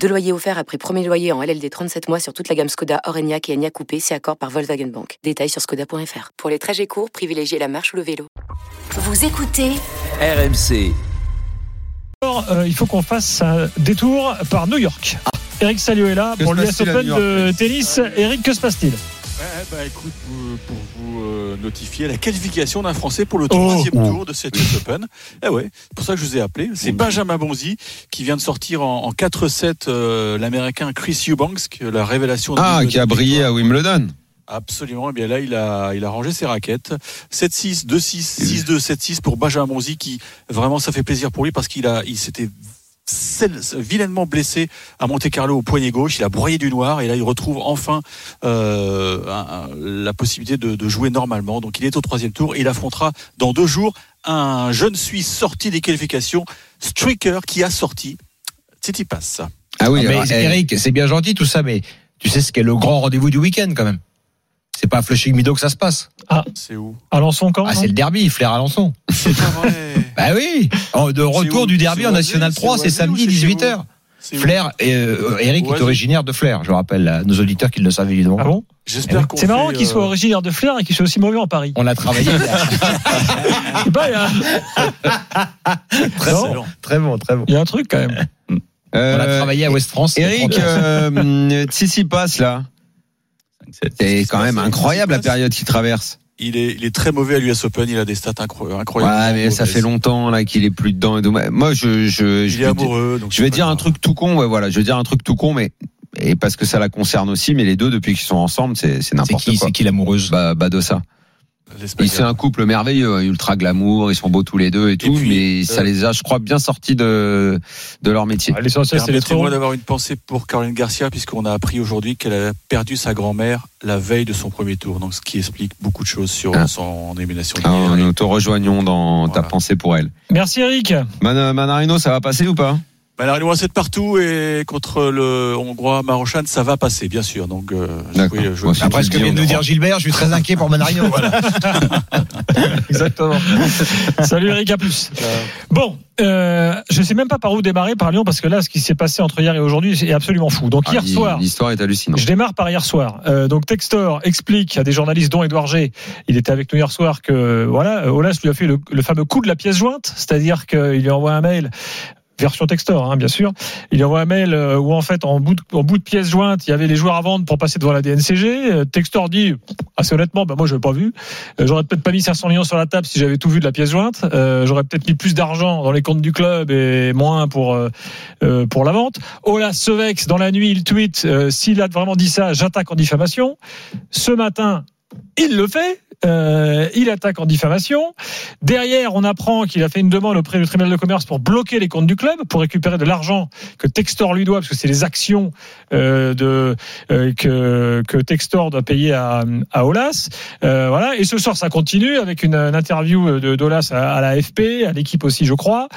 Deux loyers offerts après premier loyer en LLD 37 mois sur toute la gamme Skoda, Orenia et Enya Coupé, c'est accord par Volkswagen Bank. Détails sur skoda.fr. Pour les trajets courts, privilégiez la marche ou le vélo. Vous écoutez RMC. Alors, euh, il faut qu'on fasse un détour par New York. Eric Salio est là Que pour l'US Open de tennis. Eric, que se passe-t-il? Ouais, bah écoute, pour, pour vous euh, notifier la qualification d'un Français pour le Oh. troisième tour de cette US Open. Eh ouais, c'est pour ça que je vous ai appelé. C'est Benjamin Bonzi qui vient de sortir en, en 4-7 euh, l'Américain Chris Eubanks, que la révélation. de Ah, qui a brillé à Wimbledon. Absolument. Et bien là, il a, il a rangé ses raquettes. 7-6, 2-6, 6-2, 7-6 pour Benjamin Bonzi qui vraiment ça fait plaisir pour lui parce qu'il a, il s'était vilainement blessé à Monte Carlo au poignet gauche. Il a broyé du noir et là il retrouve enfin euh, un- un- la possibilité de, de jouer normalement. Donc il est au troisième tour et il affrontera dans deux jours un jeune Suisse sorti des qualifications, Stricker, qui a sorti Tsitsipas. Ah oui, Ah, mais alors, eh, Eric, c'est bien gentil tout ça, mais tu sais ce qu'est le grand rendez-vous du week-end quand même. C'est pas à Flushing Meadow que ça se passe. C'est où? Alençon quand Ah, non c'est le derby, Flair Alençon. C'est pas vrai. Bah oui. De retour du derby en au National Oasis, 3, c'est samedi ou c'est chez 18h. C'est où? Flair et euh, Eric est originaire de Flair, je le rappelle à nos auditeurs qui le savent évidemment. Ah bon? J'espère qu'on C'est marrant qu'il soit euh, originaire de Flair et qu'il soit aussi mauvais en Paris. On a travaillé. Je sais pas, il y a- très, Non. bon, très bon, très bon. il y a un truc quand même. On a euh, travaillé à West France. Eric, 30 ans. euh, Tsitsipas, là. C'est quand même incroyable la période qu'il traverse. Il est, il est très mauvais à l'US Open, il a des stats incro- incroyables. Ouais, mais ça fait longtemps là qu'il est plus dedans. Moi, je, je, je Il est vais dire- amoureux. donc Je vais dire un truc tout con, ouais, voilà, je vais dire un truc tout con, mais et parce que ça la concerne aussi, mais les deux depuis qu'ils sont ensemble, c'est n'importe qui, quoi. c'est qui l'amoureuse Bah, Badossa. C'est un couple merveilleux, hein, ultra glamour, ils sont beaux tous les deux et tout, puis, mais ça euh, les a, je crois, bien sortis de de leur métier. Ah, L'essentiel, c'est les trop. d'avoir une pensée pour Caroline Garcia, puisqu'on a appris aujourd'hui qu'elle a perdu sa grand-mère la veille de son premier tour, donc ce qui explique beaucoup de choses sur Ah. son élimination. Ah, nous te rejoignons dans ta pensée pour elle. Merci Eric. Man- Manarino, ça va passer ou pas? Bah, la Réunion 7 partout et contre le Hongrois Marochan, ça va passer, bien sûr. Donc, euh, oui, je- Après ce que vient de nous dire Gilbert, je suis très inquiet pour Manarino. Voilà. Exactement. Salut Eric, à plus. Bon, euh, je sais même pas par où démarrer par Lyon parce que là, ce qui s'est passé entre hier et aujourd'hui est absolument fou. Donc Ah, hier soir. L'histoire est hallucinante. Je démarre par hier soir. Euh, donc Textor explique à des journalistes, dont Edouard G, il était avec nous hier soir, que voilà, Olas lui a fait le, le fameux coup de la pièce jointe, c'est-à-dire qu'il lui envoie un mail. Version Textor, hein, bien sûr. Il envoie un mail euh, où en fait en bout, de, en bout de pièce jointe, il y avait les joueurs à vendre pour passer devant la DNCG. Euh, Textor dit assez honnêtement, bah moi je l'ai pas vu. Euh, j'aurais peut-être pas mis 500 millions sur la table si j'avais tout vu de la pièce jointe. Euh, j'aurais peut-être mis plus d'argent dans les comptes du club et moins pour euh, pour la vente. Ola Sevex, dans la nuit, il tweet euh, s'il a vraiment dit ça, j'attaque en diffamation. Ce matin, il le fait. Euh, il attaque en diffamation. Derrière, on apprend qu'il a fait une demande auprès du tribunal de commerce pour bloquer les comptes du club, pour récupérer de l'argent que Textor lui doit, parce que c'est les actions euh, euh, que, Textor doit payer à, à Olas. Voilà. Et ce soir, ça continue avec une, interview de d'Olas à, à la FP, à l'équipe aussi, je crois,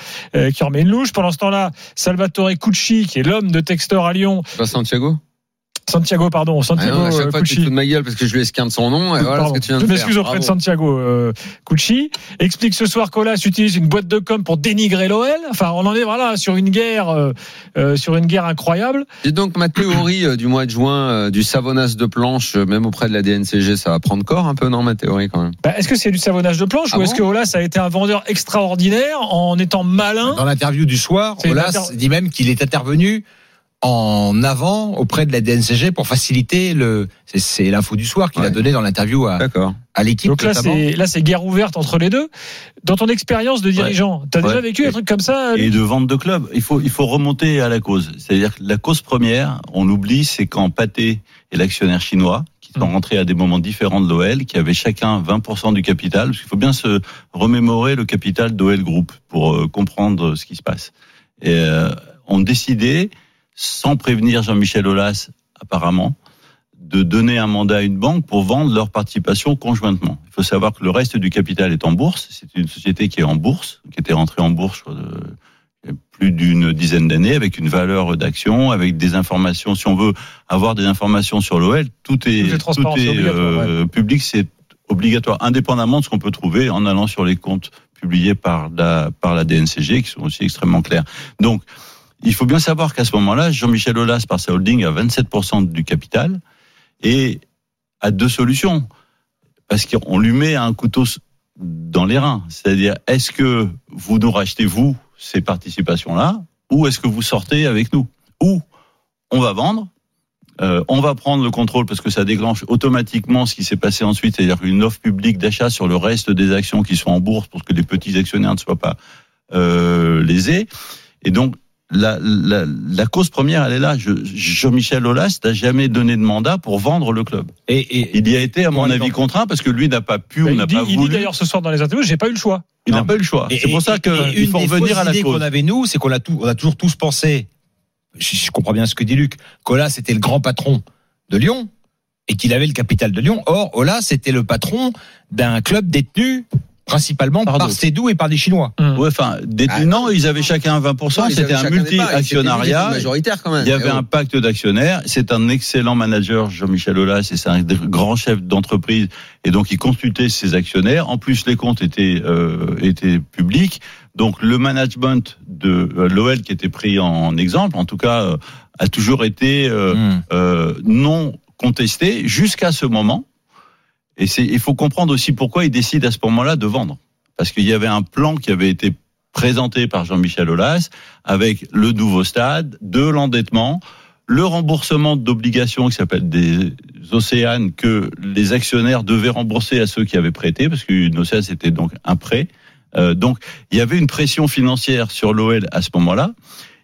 qui en met une louche. Pendant ce temps-là, Salvatore Cucci, qui est l'homme de Textor à Lyon, Pas Santiago Santiago, pardon, ah Santiago non, À chaque euh, fois, tu te de ma gueule parce que je lui esquinte son nom. Et voilà Pardon. ce que tu viens Je de m'excuse auprès de. Santiago euh, Cucci. Explique ce soir qu'Olas utilise une boîte de com pour dénigrer l'OL. Enfin, on en est voilà sur une guerre, euh, euh, sur une guerre incroyable. Dis donc, ma théorie du mois de juin, euh, du savonnage de planche, même auprès de la DNCG, ça va prendre corps un peu, non, ma théorie quand même? Bah, est-ce que c'est du savonnage de planche Ah ou est-ce que Olas a été un vendeur extraordinaire en étant malin? Dans l'interview du soir, Olas inter- dit même qu'il est intervenu en avant auprès de la DNCG pour faciliter le. c'est- C'est l'info du soir qu'il a donné dans l'interview à, l'équipe. Donc là, c'est là, c'est guerre ouverte entre les deux. Dans ton expérience de dirigeant, t'as déjà Ouais. vécu un truc comme ça Et de vente de club, il faut, il faut remonter à la cause. C'est-à-dire que la cause première, on l'oublie, c'est quand Pathé et l'actionnaire chinois, qui sont Mm. rentrés à des moments différents de l'OL, qui avaient chacun 20% du capital, parce qu'il faut bien se remémorer le capital d'OL Group pour euh, comprendre ce qui se passe. Et euh, ont décidé, sans prévenir Jean-Michel Aulas, apparemment, de donner un mandat à une banque pour vendre leur participation conjointement. Il faut savoir que le reste du capital est en bourse. C'est une société qui est en bourse, qui était rentrée en bourse il y a plus d'une dizaine d'années, avec une valeur d'action, avec des informations. Si on veut avoir des informations sur l'OL, tout est, Tout est euh, public, c'est obligatoire, indépendamment de ce qu'on peut trouver en allant sur les comptes publiés par la, par la DNCG, qui sont aussi extrêmement clairs. Donc, il faut bien savoir qu'à ce moment-là, Jean-Michel Aulas, par sa holding, a 27% du capital et a deux solutions. Parce qu'on lui met un couteau dans les reins. C'est-à-dire, est-ce que vous nous rachetez, vous, ces participations-là, ou est-ce que vous sortez avec nous? Ou on va vendre, euh, on va prendre le contrôle parce que ça déclenche automatiquement ce qui s'est passé ensuite, c'est-à-dire une offre publique d'achat sur le reste des actions qui sont en bourse pour que les petits actionnaires ne soient pas euh, lésés. Et donc, la, la, la cause première, elle est là. Je- Jean-Michel Aulas n'a jamais donné de mandat pour vendre le club. Et, et, Il y a été, à mon avis, contraint parce que lui n'a pas pu ou il n'a dit, pas il dit voulu. d'ailleurs ce soir dans les interviews, j'ai pas eu le choix. Il n'a pas eu le choix. C'est pour ça qu'il faut des revenir fausses à la idées cause. qu'on avait nous, c'est qu'on a tout, on a toujours tous pensé. Je, je comprends bien ce que dit Luc. Qu'Ola c'était le grand patron de Lyon et qu'il avait le capital de Lyon. Or, Ola c'était le patron d'un club détenu principalement Par par, et par des Chinois. Ouais, enfin, des- Ah, non, ils avaient chacun 20%, Non, ils c'était un multi-actionnariat. majoritaire quand même. Il y avait Eh oh. un pacte d'actionnaires. C'est un excellent manager, Jean-Michel Aulas, et c'est un grand chef d'entreprise. Et donc, il consultait ses actionnaires. En plus, les comptes étaient, euh, étaient publics. Donc, le management de euh, l'OL qui était pris en exemple, en tout cas, euh, a toujours été euh, Hmm. euh, non contesté jusqu'à ce moment. Et il faut comprendre aussi pourquoi il décide à ce moment-là de vendre. Parce qu'il y avait un plan qui avait été présenté par Jean-Michel Aulas avec le nouveau stade, de l'endettement, le remboursement d'obligations qui s'appellent des océanes que les actionnaires devaient rembourser à ceux qui avaient prêté, parce qu'une océane c'était donc un prêt. Euh, donc il y avait une pression financière sur l'OL à ce moment-là.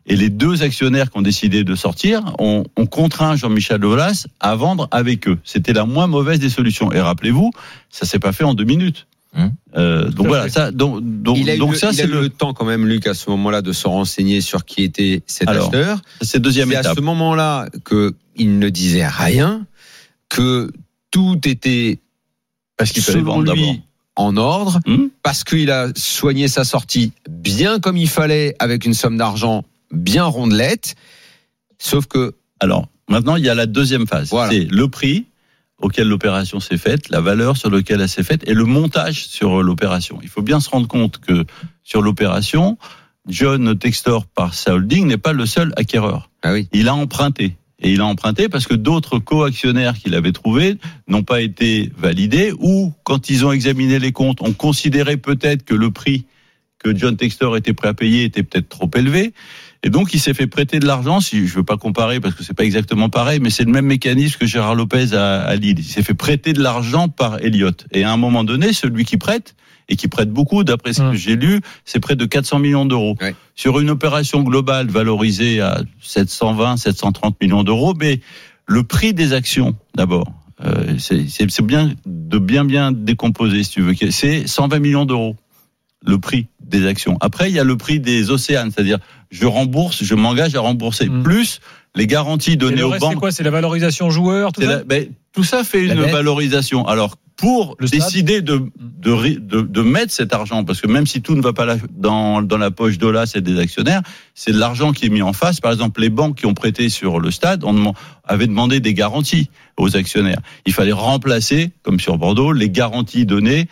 Et les deux actionnaires qui ont décidé de sortir ont, ont contraint Jean-Michel Aulas à vendre avec eux. C'était la moins mauvaise des solutions. Et rappelez-vous, ça s'est pas fait en deux minutes. Hum. Euh, donc voilà, ça, donc, donc, il a eu, donc le, ça il a c'est eu le... le, temps quand même, Luc, à ce moment-là, de se renseigner sur qui était cet Alors, acheteur. c'est deuxième C'est à étape. ce moment-là que il ne disait rien, que tout était Parce qu'il fallait selon vendre d'abord. lui en ordre, Hum parce qu'il a soigné sa sortie bien comme il fallait, avec une somme d'argent bien rondelette. Sauf que Alors, maintenant, il y a la deuxième phase. Voilà. C'est le prix auquel l'opération s'est faite, la valeur sur laquelle elle s'est faite et le montage sur l'opération. Il faut bien se rendre compte que sur l'opération, John Textor, par sa holding, n'est pas le seul acquéreur. ah oui, Il a emprunté. Et il a emprunté parce que d'autres co-actionnaires qu'il avait trouvés n'ont pas été validés ou, quand ils ont examiné les comptes, ont considéré peut-être que le prix que John Textor était prêt à payer était peut-être trop élevé. Et donc, il s'est fait prêter de l'argent. Si je veux pas comparer parce que c'est pas exactement pareil, mais c'est le même mécanisme que Gérard Lopez à, à Lille. Il s'est fait prêter de l'argent par Elliott. Et à un moment donné, celui qui prête et qui prête beaucoup, d'après ce que j'ai lu, c'est près de 400 millions d'euros. Ouais. Sur une opération globale valorisée à 720, 730 millions d'euros, mais le prix des actions, d'abord, euh, c'est bien de bien bien décomposer, si tu veux. C'est 120 millions d'euros le prix des actions. Après, il y a le prix des océanes, c'est-à-dire je rembourse, je m'engage à rembourser, Mm. plus les garanties données le aux reste, c'est banques. quoi? C'est la valorisation joueur, tout ça? la- ben, tout ça fait La une dette. valorisation. Alors, pour Le stade? décider de, de, ri- de, de mettre cet argent, parce que même si tout ne va pas la- dans, dans la poche d'Olas et des actionnaires, c'est de l'argent qui est mis en face. Par exemple, les banques qui ont prêté sur le stade on avaient demandé des garanties aux actionnaires. Il fallait remplacer, comme sur Bordeaux, les garanties données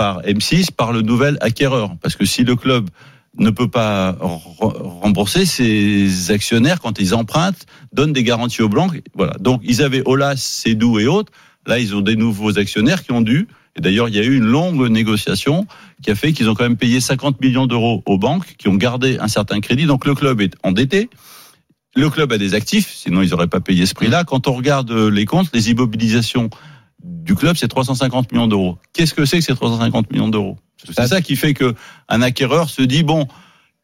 par M6, par le nouvel acquéreur. Parce que si le club ne peut pas re- rembourser, ses actionnaires, quand ils empruntent, donnent des garanties aux banques. Voilà. Donc, ils avaient Olas, Cédou et autres. Là, ils ont des nouveaux actionnaires qui ont dû. Et d'ailleurs, il y a eu une longue négociation qui a fait qu'ils ont quand même payé 50 millions d'euros aux banques, qui ont gardé un certain crédit. Donc, le club est endetté. Le club a des actifs, sinon ils n'auraient pas payé ce prix-là. Quand on regarde les comptes, les immobilisations du club, c'est 350 millions d'euros. Qu'est-ce que c'est que ces 350 millions d'euros? C'est ça qui fait que un acquéreur se dit bon,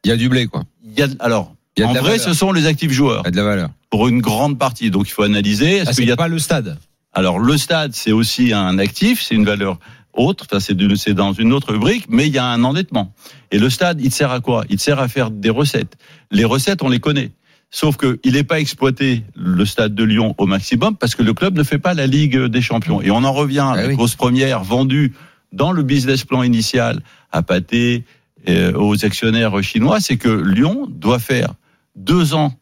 il y a du blé, quoi. il y a alors Il y a de en vrai, valeur. ce sont les actifs joueurs Il y a de la valeur. pour une grande partie. Donc il faut analyser. Est-ce Ah, qu'il y a pas le stade. alors le stade, c'est aussi un actif, c'est une valeur autre, enfin, c'est dans une autre rubrique, mais il y a un endettement. Et le stade, il te sert à quoi? Il te sert à faire des recettes. Les recettes, on les connaît. Sauf qu'il n'est pas exploité le stade de Lyon au maximum parce que le club ne fait pas la Ligue des Champions. Et on en revient à la oui. grosse première vendue dans le business plan initial à Pathé, euh, aux actionnaires chinois, c'est que Lyon doit faire deux ans,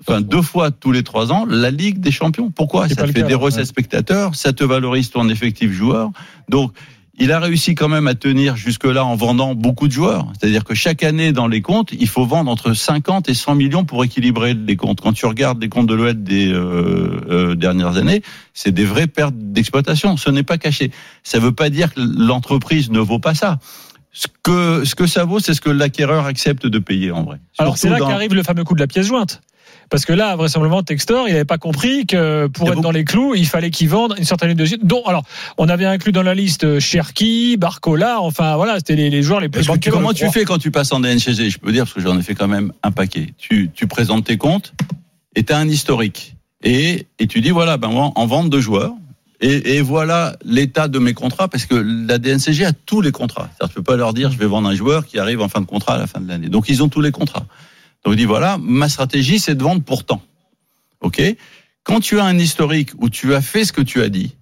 enfin deux fois tous les trois ans, la Ligue des Champions. Pourquoi? Ça te fait cas, des ouais. recettes spectateurs, ça te valorise ton effectif joueur. Donc il a réussi quand même à tenir jusque-là en vendant beaucoup de joueurs. C'est-à-dire que chaque année, dans les comptes, il faut vendre entre 50 et 100 millions pour équilibrer les comptes. Quand tu regardes les comptes de l'Ouest des euh, euh, dernières années, c'est des vraies pertes d'exploitation. Ce n'est pas caché. Ça ne veut pas dire que l'entreprise ne vaut pas ça. Ce que, ce que ça vaut, c'est ce que l'acquéreur accepte de payer en vrai. Alors c'est là dans- qu'arrive le fameux coup de la pièce jointe. Parce que là, vraisemblablement, Textor, il n'avait pas compris que pour être beaucoup- dans les clous, il fallait qu'il vende une certaine ligne de dont alors on avait inclus dans la liste euh, Cherki, Barcola, enfin voilà, c'était les, les joueurs les plus bankers, comment je tu fais quand tu passes en DNCG Je peux dire parce que j'en ai fait quand même un paquet. Tu, tu présentes tes comptes et tu as un historique. Et, et tu dis voilà, ben moi, en vente de joueurs. Et, et voilà l'état de mes contrats parce que la DNCG a tous les contrats. C'est-à-dire, tu peux pas leur dire je vais vendre un joueur qui arrive en fin de contrat à la fin de l'année. Donc ils ont tous les contrats. Donc il dit voilà, ma stratégie c'est de vendre pour tant. Ok? Quand tu as un historique où tu as fait ce que tu as dit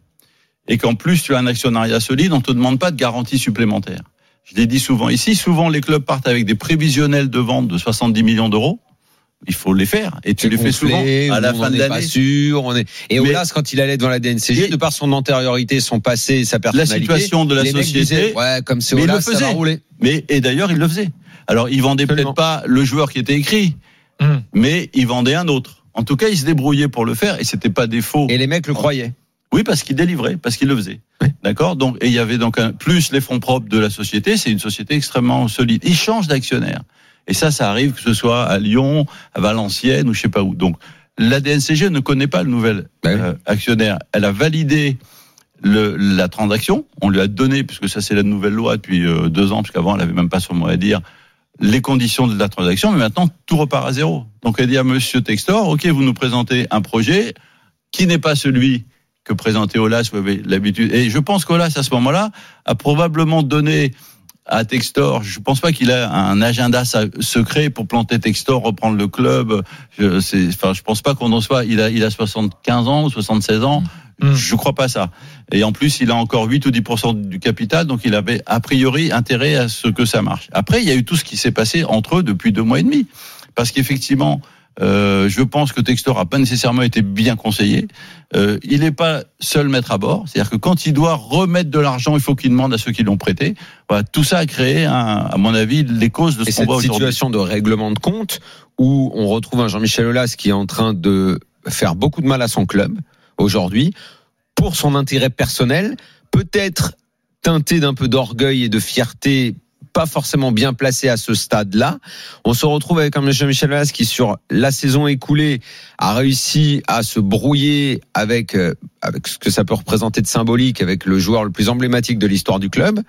et qu'en plus tu as un actionnariat solide, on te demande pas de garantie supplémentaire. Je l'ai dit souvent ici, souvent les clubs partent avec des prévisionnels de vente de 70 millions d'euros. Il faut les faire et tu les fais souvent à la fin de pas l'année. sûr, on est... Et Olas, quand il allait devant la DNCG, de par son antériorité, son passé, sa La personnalité, situation de la société, disaient, ouais, comme c'est Olas, le ça va faisait. rouler. mais et d'ailleurs il le faisait. Alors il vendait peut-être pas le joueur qui était écrit, Hum. mais il vendait un autre. En tout cas, il se débrouillait pour le faire et c'était pas des faux. Et les mecs le croyaient. Oui, parce qu'il délivrait, parce qu'il le faisait. D'accord? Donc, et il y avait donc un, plus les fonds propres de la société. C'est une société extrêmement solide. Il change d'actionnaire. Et ça, ça arrive que ce soit à Lyon, à Valenciennes ou je sais pas où. Donc, la DNCG ne connaît pas le nouvel Bah oui. euh, actionnaire. Elle a validé le, la transaction. On lui a donné, puisque ça c'est la nouvelle loi depuis euh, deux ans, puisqu'avant elle avait même pas son mot à dire, les conditions de la transaction. Mais maintenant, tout repart à zéro. Donc, elle dit à Monsieur Textor, ok, vous nous présentez un projet qui n'est pas celui que présentait Olas, vous avez l'habitude. Et je pense qu'Olas, à ce moment-là, a probablement donné à Textor, je pense pas qu'il a un agenda secret pour planter Textor, reprendre le club. Je, enfin, je pense pas qu'on en soit. Il a, il a 75 ans ou 76 ans. Mm. Je crois pas ça. Et en plus, il a encore 8 ou 10% du capital, donc il avait a priori intérêt à ce que ça marche. Après, il y a eu tout ce qui s'est passé entre eux depuis deux mois et demi. Parce qu'effectivement, euh, je pense que Textor a pas nécessairement été bien conseillé. Euh, il n'est pas seul maître à bord. C'est-à-dire que quand il doit remettre de l'argent, il faut qu'il demande à ceux qui l'ont prêté. Voilà, tout ça a créé, un, à mon avis, les causes de ce qu'on cette voit aujourd'hui. situation de règlement de compte où on retrouve un Jean-Michel Aulas qui est en train de faire beaucoup de mal à son club aujourd'hui pour son intérêt personnel, peut-être teinté d'un peu d'orgueil et de fierté pas forcément bien placé à ce stade-là. On se retrouve avec un Jean-Michel Aulas qui, sur la saison écoulée, a réussi à se brouiller avec, euh, avec ce que ça peut représenter de symbolique, avec le joueur le plus emblématique de l'histoire du club.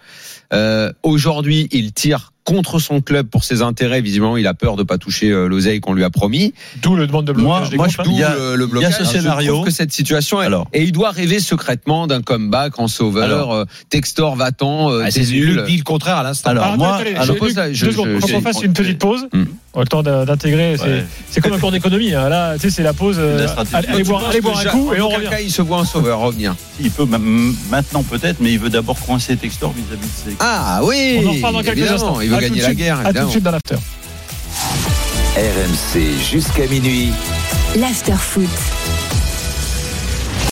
Euh, Aujourd'hui, il tire contre son club pour ses intérêts. Visiblement, il a peur de pas toucher euh, l'oseille qu'on lui a promis. D'où le demande de blocage Moi- des moi. D'où Il y a- le, le il y a blocage. ce Je scénario. trouve que cette situation, est- Alors. et il doit rêver secrètement d'un comeback en sauveur. Alors. euh, Textor va-t'en, euh, Ah, c'est. Luc dit le contraire à l'instant. Alors, moi, alors, pose je- faut qu'on fasse une petite pause. Hmm. On a le temps d'intégrer. c'est- Ouais. C'est comme un cours d'économie. hein. Là, tu sais, c'est la pause. euh, allez, allez boire, allez boire un coup et en on revient. il se voit un sauveur revenir. il peut maintenant peut-être, mais il veut d'abord coincer Textor vis-à-vis de ses. Ah oui, On en reparle dans quelques évidemment, instants. Il veut À gagner la suite. guerre, À tout de suite dans l'after. RMC jusqu'à minuit. L'after foot.